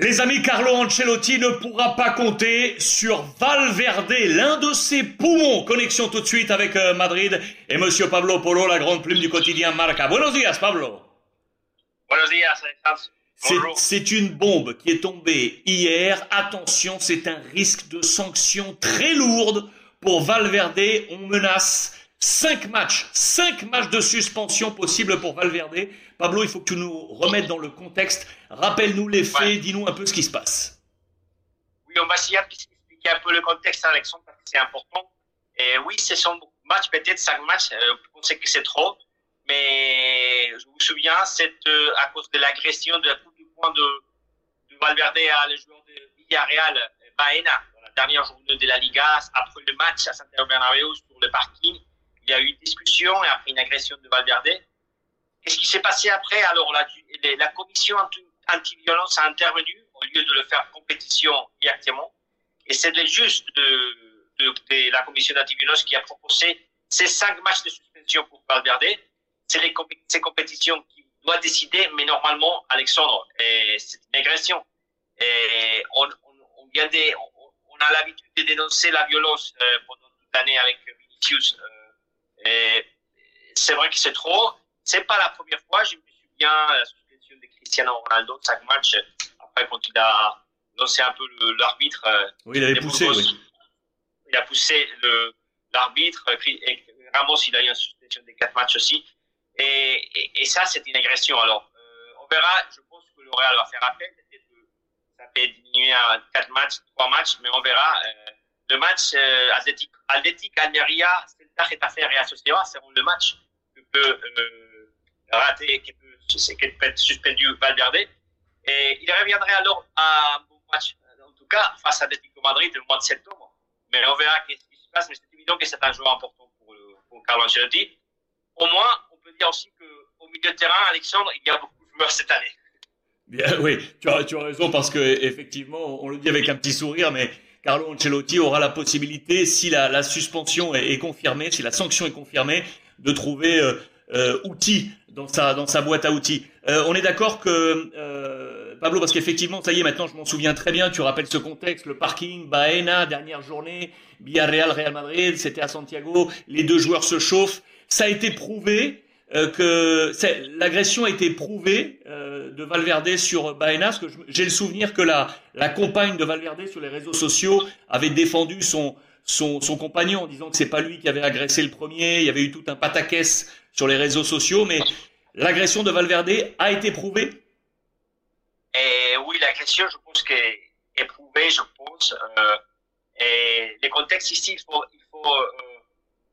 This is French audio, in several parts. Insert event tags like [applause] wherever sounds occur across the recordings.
Les amis, Carlo Ancelotti ne pourra pas compter sur Valverde, l'un de ses poumons. Connexion tout de suite avec euh, Madrid et Monsieur Pablo Polo, la grande plume du quotidien Marca. Buenos días, Pablo. Buenos días. C'est une bombe qui est tombée hier. Attention, c'est un risque de sanction très lourde pour Valverde. On menace Cinq matchs, cinq matchs de suspension possibles pour Valverde. Pablo, il faut que tu nous remettes dans le contexte. Rappelle-nous les faits, dis-nous un peu ce qui se passe. Oui, on va essayer d'expliquer un peu le contexte, Alexandre, parce que c'est important. Et oui, c'est son match, peut-être cinq matchs. Euh, on sait que c'est trop. Mais je vous souviens, c'est euh, à cause de l'agression de la coupe du point de, de Valverde à le joueur de Villarreal, Baena, dans la dernière journée de la Liga, après le match à Santiago Bernabéu sur le parking il y a eu une discussion et après une agression de Valverde. Qu'est-ce qui s'est passé après Alors, la, commission anti-violence a intervenu au lieu de le faire compétition directement. Et c'est juste de, de, la commission anti-violence qui a proposé ces cinq matchs de suspension pour Valverde. C'est les ces compétitions qui doit décider, mais normalement, Alexandre, c'est une agression. Et on, a l'habitude de dénoncer la violence euh, pendant toute l'année avec Vinicius. Euh, et c'est vrai que c'est trop. C'est pas la première fois. Je me souviens la suspension de Cristiano Ronaldo, cinq matchs. Après, quand il a lancé un peu l'arbitre. Euh, oui, il avait poussé, oui. Il a poussé l'arbitre. Et Ramos, il a eu une suspension de quatre matchs aussi. Et, et, et ça, c'est une agression. Alors, euh, on verra. Je pense que le Real va faire appel. Ça peut diminuer à quatre matchs, trois matchs, mais on verra. Euh, le match euh, Athletic, Athletic Almeria, Celta Getafe Real Sociedad, c'est le match que peut euh, rater, qui peut, qui peut être suspendu Valverde. Et il reviendrait alors à un match, en tout cas face à Atlético Madrid le mois de septembre. Mais on verra ce qui se passe. Mais c'est évident que c'est un joueur important pour, pour Carlo Ancelotti. Au moins, on peut dire aussi qu'au milieu de terrain, Alexandre, il y a beaucoup de joueurs cette année. Bien, oui, tu as, tu as raison parce que effectivement, on le dit avec un petit sourire, mais Carlo Ancelotti aura la possibilité, si la, suspension est, confirmée, si la sanction est confirmée, de trouver euh, euh, outils dans sa dans sa boîte à outils. Euh, on est d'accord que Pablo, parce qu'effectivement, ça y est, maintenant je m'en souviens très bien. Tu rappelles ce contexte, le parking, Baena, dernière journée, Villarreal, Real Madrid, c'était à Santiago. Les deux joueurs se chauffent. Ça a été prouvé euh, que l'agression a été prouvée euh, de Valverde sur Baena, que j'ai le souvenir que la, la compagne de Valverde sur les réseaux sociaux avait défendu son, compagnon en disant que c'est pas lui qui avait agressé le premier. Il y avait eu tout un pataquès sur les réseaux sociaux, mais l'agression de Valverde a été prouvée. Et oui, l'agression, je pense qu'elle est prouvée, je pense. Euh, et les contextes ici, il faut, il faut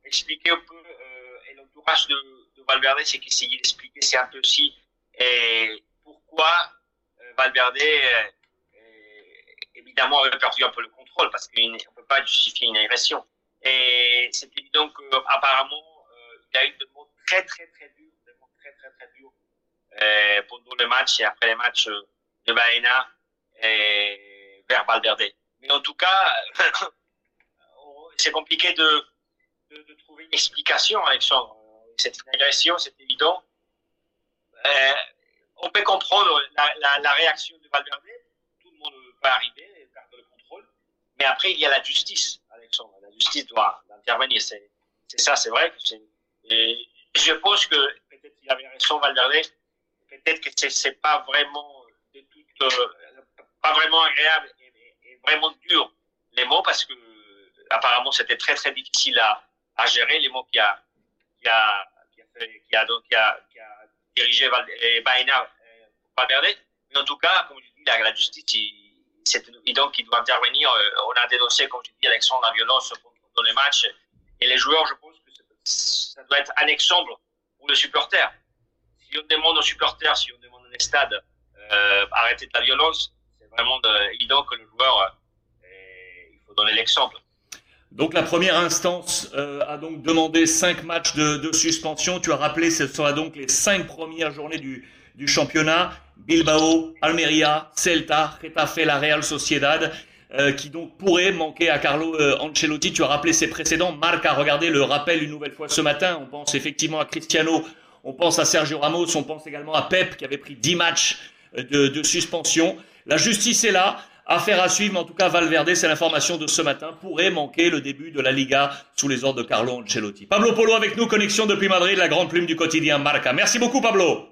expliquer un peu euh, l'entourage de Valverde, c'est qu'essayer d'expliquer, c'est un peu aussi et pourquoi euh, Valverde, euh, évidemment, a perdu un peu le contrôle, parce qu'on ne peut pas justifier une agression. Et c'est évident qu'apparemment, euh, il a eu des mots très, très, très durs, des mots très, très, très durs pendant le match et après les matchs de Baena et vers Valverde. Mais en tout cas, [laughs] c'est compliqué de, de, trouver une explication, Alexandre c'est une agression, c'est évident. Euh, on peut comprendre la, réaction de Valverde. Tout le monde peut arriver, perdre le contrôle. Mais après, il y a la justice, Alexandre. La justice doit intervenir. C'est, ça, c'est vrai. et je pense que peut-être qu'il avait raison, Valverde. Peut-être que c'est, pas euh, pas vraiment agréable et, et, vraiment dur les mots parce que apparemment c'était très très difficile à, à gérer les mots qu'il y a qui a, qui a, fait, qui a, donc, qui a, qui a dirigé Val, Baena euh, Valverde. Mais en tout cas, comme je dis, la, justice, c'est évident qu'il doit intervenir. Euh, on a dénoncé, comme je dis, Alexandre, la violence dans les matchs. Et les joueurs, je pense que ça doit être un exemple pour les supporters. Si on demande aux supporters, si on demande aux stades, euh, arrêter de la violence, c'est vraiment de, évident que le joueur, euh, il faut donner l'exemple. Donc la première instance euh, a donc demandé cinq matchs de, suspension. Tu as rappelé, ce sera donc les cinq premières journées du, championnat. Bilbao, Almeria, Celta, Getafe, la Real Sociedad, euh, qui donc pourrait manquer à Carlo euh, Ancelotti. Tu as rappelé ses précédents. Marc a regardé le rappel une nouvelle fois ce matin. On pense effectivement à Cristiano, on pense à Sergio Ramos, on pense également à Pep qui avait pris dix matchs de, de suspension. La justice est là. Affaire à suivre, mais en tout cas, Valverde, c'est l'information de ce matin, pourrait manquer le début de la Liga sous les ordres de Carlo Ancelotti. Pablo Polo avec nous, connexion depuis Madrid, la grande plume du quotidien Marca. Merci beaucoup, Pablo.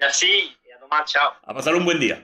Merci, et à demain, ciao. A pasar un buen día.